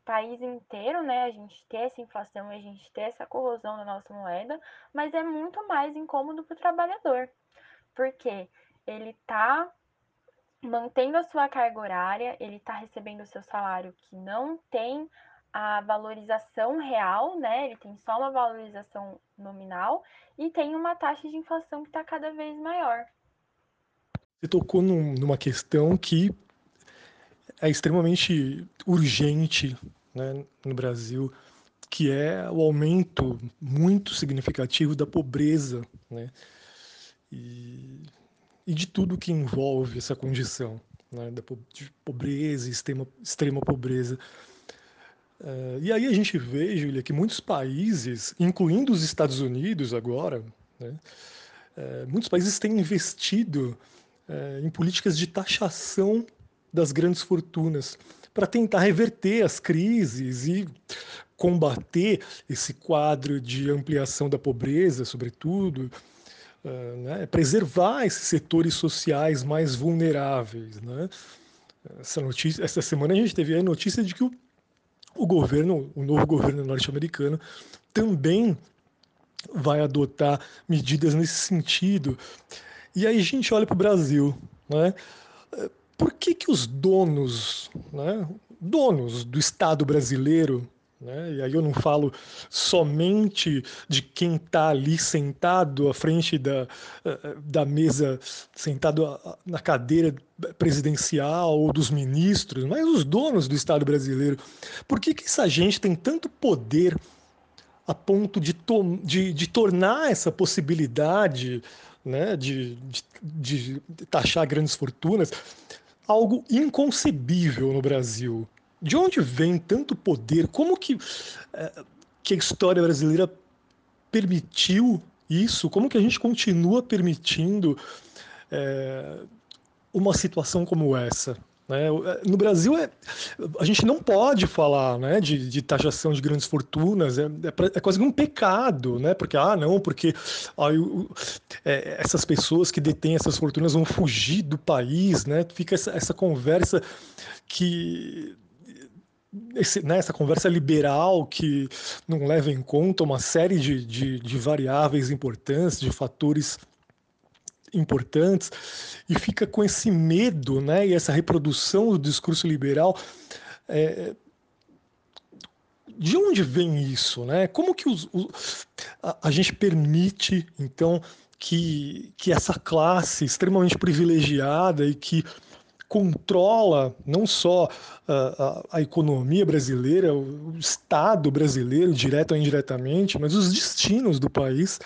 país inteiro, né, a gente ter essa inflação, a gente ter essa corrosão da nossa moeda, mas é muito mais incômodo para o trabalhador, porque ele está mantendo a sua carga horária, ele está recebendo o seu salário que não tem a valorização real, né? Ele tem só uma valorização nominal e tem uma taxa de inflação que está cada vez maior. Você tocou num, numa questão que é extremamente urgente né, no Brasil, que é o aumento muito significativo da pobreza né, e, e de tudo que envolve essa condição né, da, de pobreza, extrema, extrema pobreza. Uh, e aí a gente vê, Julia, que muitos países, incluindo os Estados Unidos agora, né, uh, muitos países têm investido uh, em políticas de taxação das grandes fortunas, para tentar reverter as crises e combater esse quadro de ampliação da pobreza, sobretudo, uh, né? preservar esses setores sociais mais vulneráveis. Né? Essa, notícia, essa semana a gente teve a notícia de que o, o governo, o novo governo norte-americano, também vai adotar medidas nesse sentido. E aí a gente olha para o Brasil, né? Por que, que os donos, né, donos do Estado brasileiro, né, e aí eu não falo somente de quem está ali sentado à frente da, da mesa, sentado na cadeira presidencial ou dos ministros, mas os donos do Estado brasileiro, por que, que essa gente tem tanto poder a ponto de, to de, de tornar essa possibilidade né, de, de, de taxar grandes fortunas algo inconcebível no Brasil. De onde vem tanto poder? Como que, é, que a história brasileira permitiu isso? Como que a gente continua permitindo é, uma situação como essa? Né? É, no Brasil, é, a gente não pode falar né, de, de taxação de grandes fortunas, é, é, é, quase um pecado, né? porque, ah, não, porque ah, é, essas pessoas que detêm essas fortunas vão fugir do país, né? fica essa, essa conversa que. Esse, né, essa conversa liberal que não leva em conta uma série de, de, de variáveis importantes, de fatores importantes e fica com esse medo, né, e essa reprodução do discurso liberal. É, de onde vem isso, né? Como que os, os, a, a, gente permite então que, que essa classe extremamente privilegiada e que controla não só a, a, a, economia brasileira, o Estado brasileiro, direto ou indiretamente, mas os destinos do país,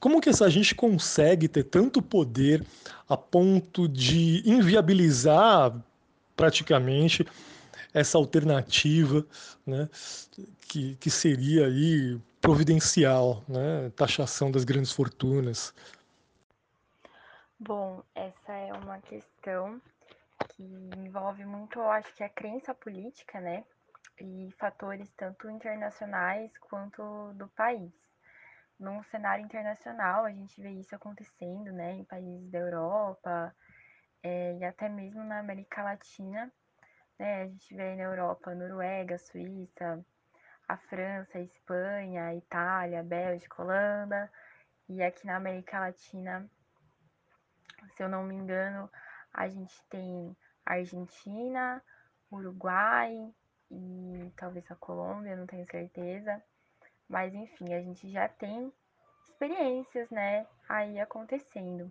como que essa gente consegue ter tanto poder a ponto de inviabilizar praticamente essa alternativa, né, que, que seria aí providencial, né, taxação das grandes fortunas? Bom, essa é uma questão que envolve muito, eu acho que a crença política, né, e fatores tanto internacionais quanto do país num cenário internacional, a gente vê isso acontecendo, né, em países da Europa é, e até mesmo na América Latina, né, a gente vê na Europa, Noruega, Suíça, a França, a Espanha, a Itália, a Bélgica, a Holanda, e aqui na América Latina, se eu não me engano, a gente tem Argentina, Uruguai e talvez a Colômbia, não tenho certeza. Mas enfim, a gente já tem experiências, né, aí acontecendo.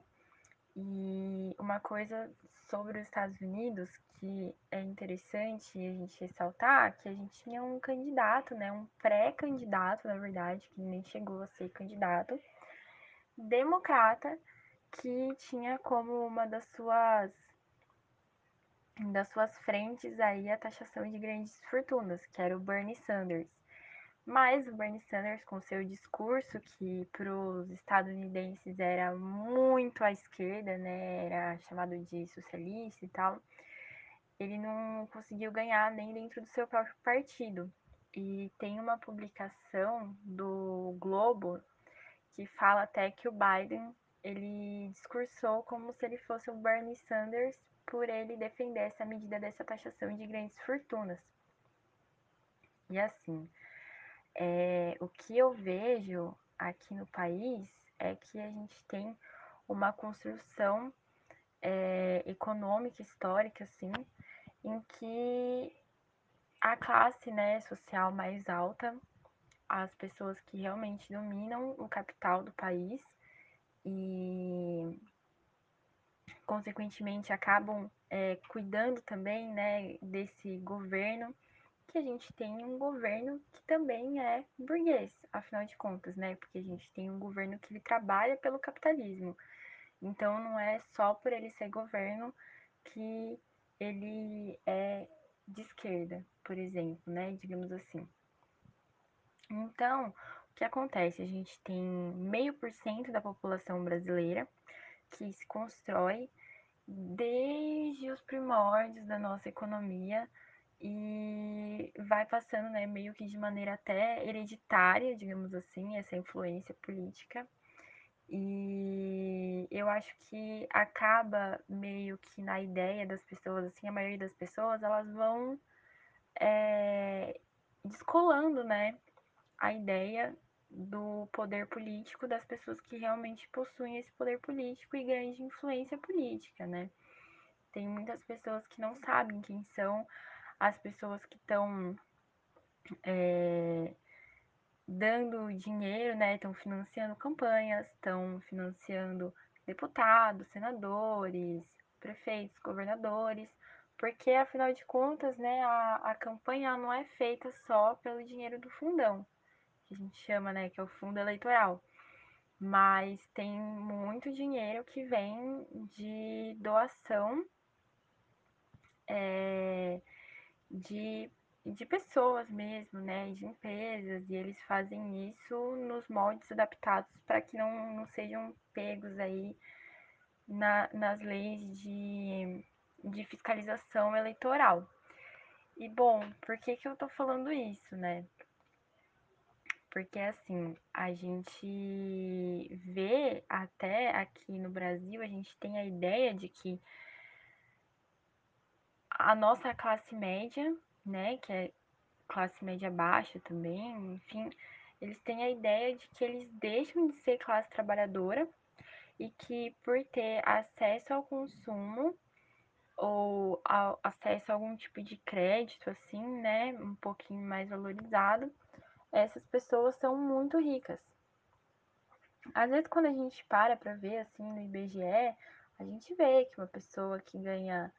E uma coisa sobre os Estados Unidos que é interessante a gente ressaltar que a gente tinha um candidato, né, um pré-candidato, na verdade, que nem chegou a ser candidato, democrata, que tinha como uma das suas das suas frentes aí a taxação de grandes fortunas, que era o Bernie Sanders. Mas o Bernie Sanders, com seu discurso, que para os estadunidenses era muito à esquerda, né, era chamado de socialista e tal, ele não conseguiu ganhar nem dentro do seu próprio partido. E tem uma publicação do Globo que fala até que o Biden ele discursou como se ele fosse o Bernie Sanders por ele defender essa medida dessa taxação de grandes fortunas. E assim, é, o que eu vejo aqui no país é que a gente tem uma construção é, econômica, histórica, assim, em que a classe né, social mais alta, as pessoas que realmente dominam o capital do país e, consequentemente, acabam é, cuidando também né, desse governo que a gente tem um governo que também é burguês, afinal de contas, né? Porque a gente tem um governo que ele trabalha pelo capitalismo. Então não é só por ele ser governo que ele é de esquerda, por exemplo, né? Digamos assim. Então, o que acontece? A gente tem meio por cento da população brasileira que se constrói desde os primórdios da nossa economia e vai passando, né, meio que de maneira até hereditária, digamos assim, essa influência política. E eu acho que acaba meio que na ideia das pessoas, assim, a maioria das pessoas, elas vão é, descolando, né, a ideia do poder político das pessoas que realmente possuem esse poder político e grande influência política, né? Tem muitas pessoas que não sabem quem são as pessoas que estão é, dando dinheiro, né? Estão financiando campanhas, estão financiando deputados, senadores, prefeitos, governadores, porque afinal de contas, né, a, a campanha não é feita só pelo dinheiro do fundão, que a gente chama, né, que é o fundo eleitoral, mas tem muito dinheiro que vem de doação é, de, de pessoas mesmo, né, de empresas, e eles fazem isso nos moldes adaptados para que não, não sejam pegos aí na, nas leis de, de fiscalização eleitoral. E bom, por que, que eu tô falando isso, né? Porque assim, a gente vê até aqui no Brasil, a gente tem a ideia de que a nossa classe média, né, que é classe média baixa também, enfim, eles têm a ideia de que eles deixam de ser classe trabalhadora e que por ter acesso ao consumo ou ao, acesso a algum tipo de crédito, assim, né, um pouquinho mais valorizado, essas pessoas são muito ricas. Às vezes, quando a gente para para ver, assim, no IBGE, a gente vê que uma pessoa que ganha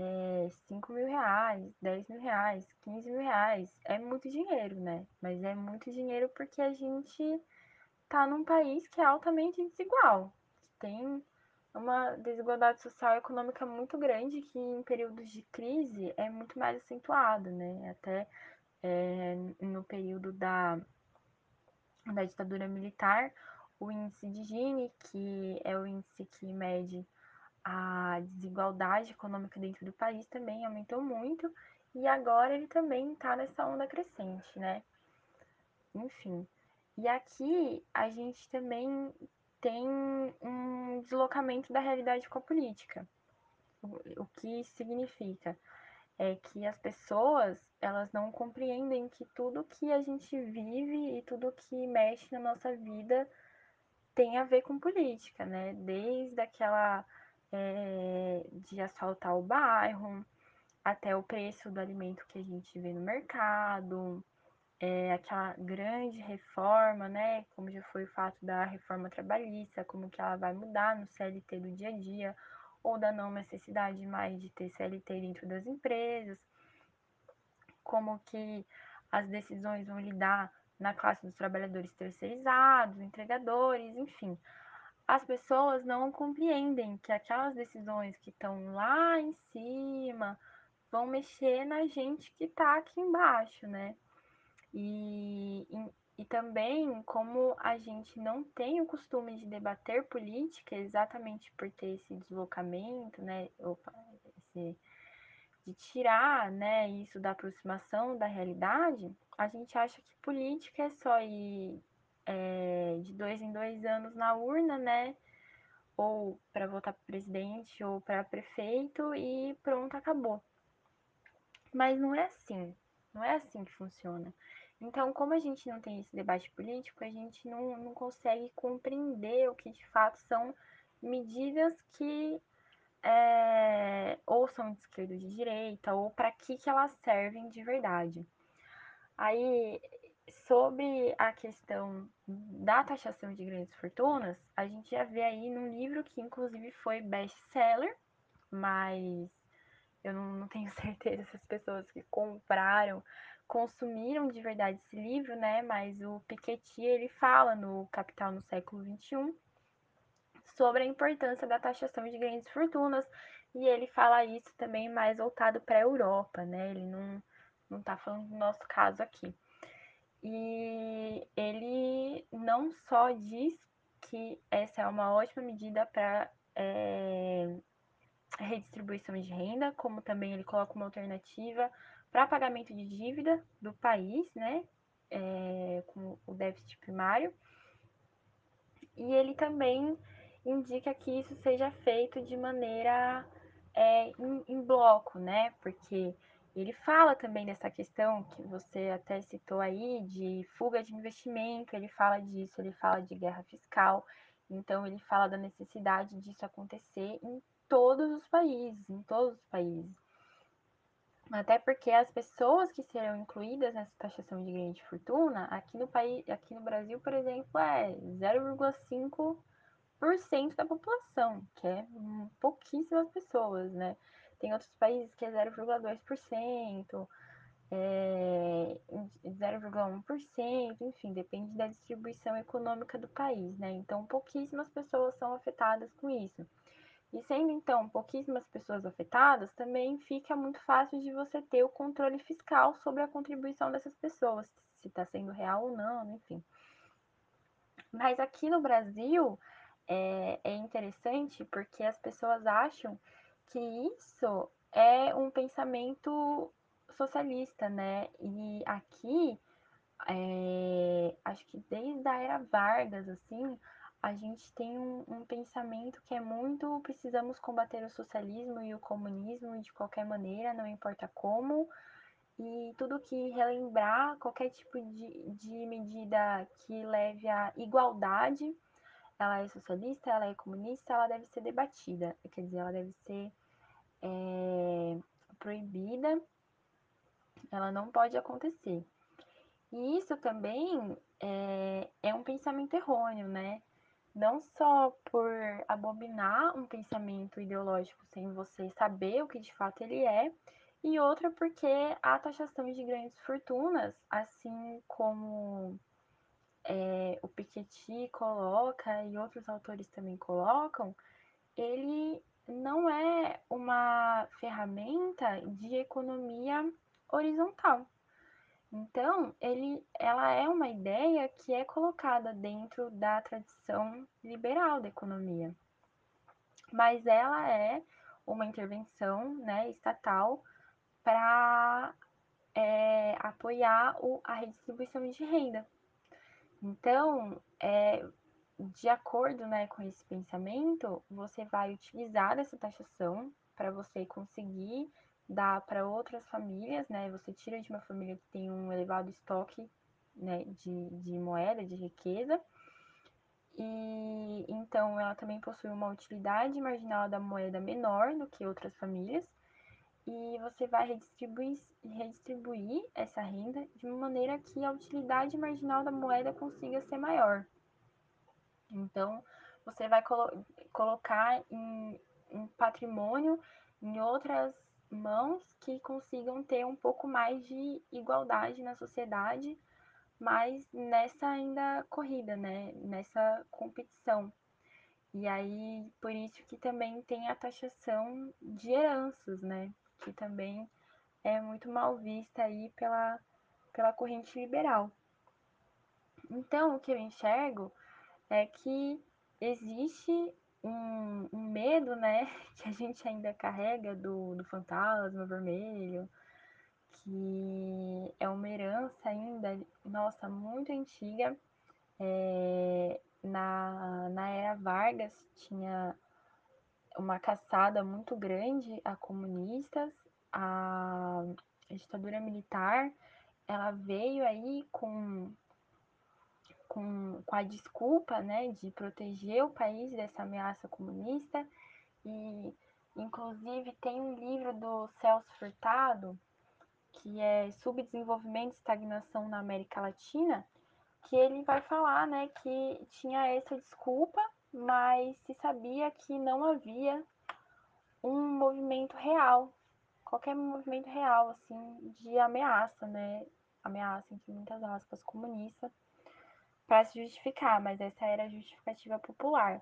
é, 5 mil reais, 10 mil reais, 15 mil reais, é muito dinheiro, né? Mas é muito dinheiro porque a gente tá num país que é altamente desigual tem uma desigualdade social e econômica muito grande que em períodos de crise é muito mais acentuada, né? Até é, no período da, da ditadura militar, o índice de Gini, que é o índice que mede a desigualdade econômica dentro do país, também aumentou muito, e agora ele também está nessa onda crescente, né? Enfim. E aqui a gente também tem um deslocamento da realidade com a política. O que significa é que as pessoas elas não compreendem que tudo que a gente vive e tudo que mexe na nossa vida tem a ver com política, né? Desde aquela é, de asfaltar o bairro até o preço do alimento que a gente vê no mercado, é, aquela grande reforma, né, como já foi o fato da reforma trabalhista, como que ela vai mudar no CLT do dia a dia, ou da não necessidade mais de ter CLT dentro das empresas, como que as decisões vão lidar na classe dos trabalhadores terceirizados, entregadores, enfim. As pessoas não compreendem que aquelas decisões que estão lá em cima vão mexer na gente que está aqui embaixo, né? E, e, e, também como a gente não tem o costume de debater política exatamente por ter esse deslocamento, né? Opa, esse, de tirar né, isso da aproximação da realidade, a gente acha que política é só ir é, de dois em dois anos na urna, né? Ou para votar para presidente ou para prefeito e pronto, acabou. Mas não é assim. Não é assim que funciona. Então, como a gente não tem esse debate político, a gente não, não consegue compreender o que de fato são medidas que é, ou são de esquerda ou de direita, ou para que, que elas servem de verdade. Aí, sobre a questão da taxação de grandes fortunas, a gente já vê aí num livro que inclusive foi best-seller, mas eu não, não tenho certeza se as pessoas que compraram consumiram de verdade esse livro, né? Mas o Piketty ele fala no Capital no século XXI sobre a importância da taxação de grandes fortunas e ele fala isso também mais voltado para a Europa, né? Ele não não está falando do nosso caso aqui. E ele não só diz que essa é uma ótima medida para é, redistribuição de renda, como também ele coloca uma alternativa para pagamento de dívida do país, né, é, com o déficit primário. E ele também indica que isso seja feito de maneira é, em, em, bloco, né, porque Ele fala também dessa questão que você até citou aí de fuga de investimento, ele fala disso, ele fala de guerra fiscal, então ele fala da necessidade disso acontecer em todos os países, em todos os países. Até porque as pessoas que serão incluídas nessa taxação de ganho de fortuna, aqui no país, aqui no Brasil, por exemplo, é 0,5% da população, que é pouquíssimas pessoas, né? Tem outros países que é 0,2%, é, 0,1%, enfim, depende da distribuição econômica do país, né? Então, pouquíssimas pessoas são afetadas com isso. E sendo então pouquíssimas pessoas afetadas, também fica muito fácil de você ter o controle fiscal sobre a contribuição dessas pessoas, se está sendo real ou não, enfim. Mas aqui no Brasil é, é interessante porque as pessoas acham que isso é um pensamento socialista, né? E aqui, é, acho que desde a era Vargas, assim, a gente tem um, um, pensamento que é muito precisamos combater o socialismo e o comunismo de qualquer maneira, não importa como, e tudo que relembrar qualquer tipo de, de medida que leve à igualdade, ela é socialista, ela é comunista, ela deve ser debatida, quer dizer, ela deve ser é, proibida, ela não pode acontecer. E isso também é, é um pensamento errôneo, né? não só por abominar um pensamento ideológico sem você saber o que de fato ele é, e outra porque a taxação de grandes fortunas, assim como é, o Piketty coloca e outros autores também colocam, ele não é uma ferramenta de economia horizontal. Então, ele, ela é uma ideia que é colocada dentro da tradição liberal da economia, mas ela é uma intervenção né, estatal para é, apoiar o, a redistribuição de renda. Então, é, de acordo né, com esse pensamento, você vai utilizar essa taxação para você conseguir dá para outras famílias, né? Você tira de uma família que tem um elevado estoque né, de, de moeda, de riqueza. E então ela também possui uma utilidade marginal da moeda menor do que outras famílias. E você vai redistribuir, redistribuir essa renda de uma maneira que a utilidade marginal da moeda consiga ser maior. Então, você vai colo colocar em, em patrimônio em outras mãos que consigam ter um pouco mais de igualdade na sociedade, mas nessa ainda corrida, né? Nessa competição. E aí, por isso que também tem a taxação de heranças, né? Que também é muito mal vista aí pela, pela corrente liberal. Então, o que eu enxergo é que existe um, um, medo, né, que a gente ainda carrega do, do fantasma vermelho, que é uma herança ainda, nossa, muito antiga. É, na, na era Vargas tinha uma caçada muito grande a comunistas, a, ditadura militar, ela veio aí com com, com a desculpa né, de proteger o país dessa ameaça comunista. E, inclusive, tem um livro do Celso Furtado, que é Subdesenvolvimento e Estagnação na América Latina, que ele vai falar né, que tinha essa desculpa, mas se sabia que não havia um movimento real, qualquer movimento real, assim, de ameaça, né? Ameaça, entre muitas aspas, comunista para se justificar, mas essa era a justificativa popular.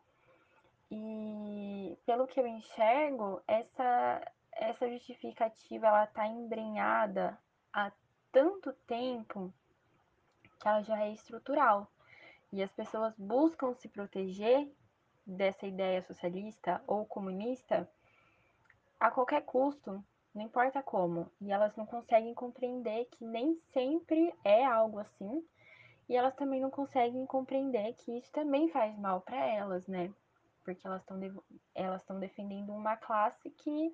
E pelo que eu enxergo, essa essa justificativa ela está embrenhada há tanto tempo que ela já é estrutural. E as pessoas buscam se proteger dessa ideia socialista ou comunista a qualquer custo, não importa como. E elas não conseguem compreender que nem sempre é algo assim e elas também não conseguem compreender que isso também faz mal para elas, né? Porque elas estão elas estão defendendo uma classe que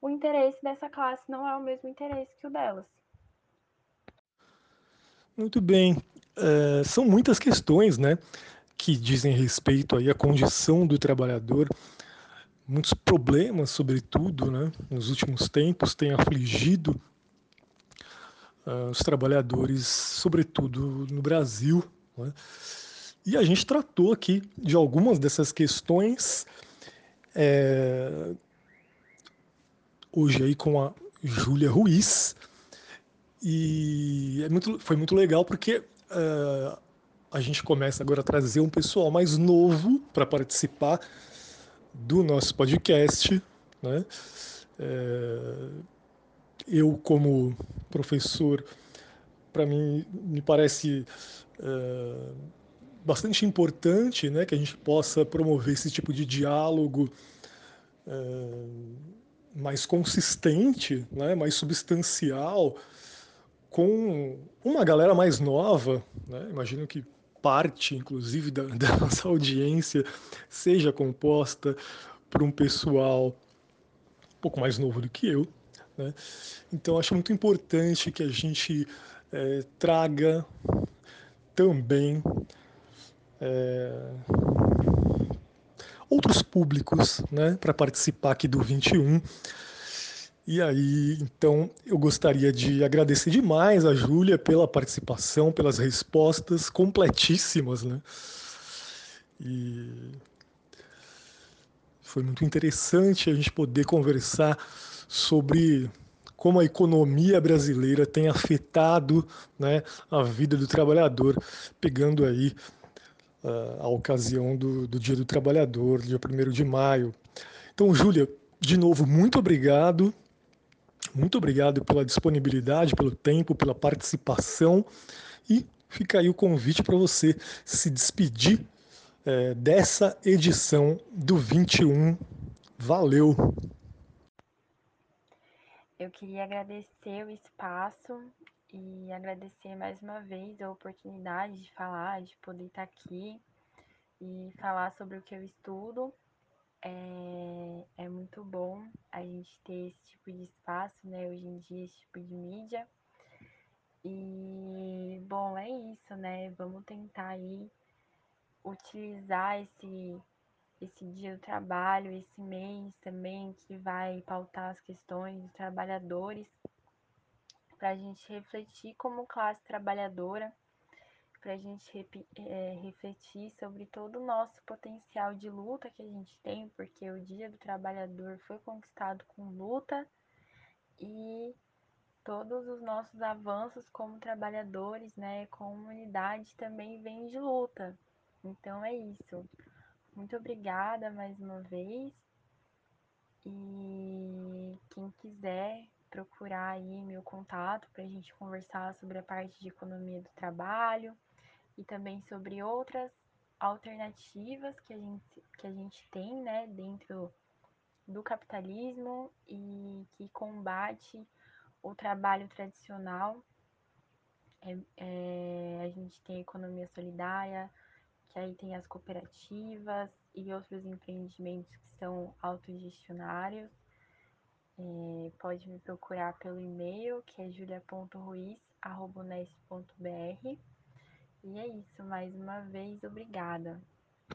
o interesse dessa classe não é o mesmo interesse que o delas. Muito bem. Uh, são muitas questões, né, que dizem respeito aí à condição do trabalhador. Muitos problemas, sobretudo, né, nos últimos tempos, têm afligido os trabalhadores, sobretudo no Brasil. Né? E a gente tratou aqui de algumas dessas questões é, hoje aí com a Júlia Ruiz. E é muito, foi muito legal porque uh, a gente começa agora a trazer um pessoal mais novo para participar do nosso podcast. Né? É, eu, como professor, para mim, me parece uh, bastante importante né, que a gente possa promover esse tipo de diálogo uh, mais consistente, né, mais substancial, com uma galera mais nova. Né? Imagino que parte, inclusive, da, da nossa audiência seja composta por um pessoal um pouco mais novo do que eu. Né? Então, acho muito importante que a gente é, traga também é, outros públicos né, para participar aqui do 21. E aí, então, eu gostaria de agradecer demais a Júlia pela participação, pelas respostas completíssimas, né? E foi muito interessante a gente poder conversar sobre como a economia brasileira tem afetado né, a vida do trabalhador, pegando aí uh, a ocasião do, do Dia do Trabalhador, dia 1 de maio. Então, Júlia, de novo, muito obrigado. Muito obrigado pela disponibilidade, pelo tempo, pela participação. E fica aí o convite para você se despedir é, dessa edição do 21. Valeu! Eu queria agradecer o espaço e agradecer mais uma vez a oportunidade de falar, de poder estar aqui e falar sobre o que eu estudo. É, é muito bom a gente ter esse tipo de espaço, né? Hoje em dia, esse tipo de mídia. E, bom, é isso, né? Vamos tentar aí utilizar esse, esse dia do trabalho, esse mês também, que vai pautar as questões dos trabalhadores para a gente refletir como classe trabalhadora, para a gente é, refletir sobre todo o nosso potencial de luta que a gente tem, porque o Dia do Trabalhador foi conquistado com luta e todos os nossos avanços como trabalhadores, né, como humanidade também vem de luta. Então é isso. Muito obrigada mais uma vez. E quem quiser procurar aí meu contato para a gente conversar sobre a parte de economia do trabalho e também sobre outras alternativas que a gente, que a gente tem né, dentro do capitalismo e que combate o trabalho tradicional. É, é, a gente tem a economia solidária, que aí tem as cooperativas e outros empreendimentos que são autogestionários. É, pode me procurar pelo e-mail, que é julia.ruiz.unesp.br. E é isso, mais uma vez, obrigada.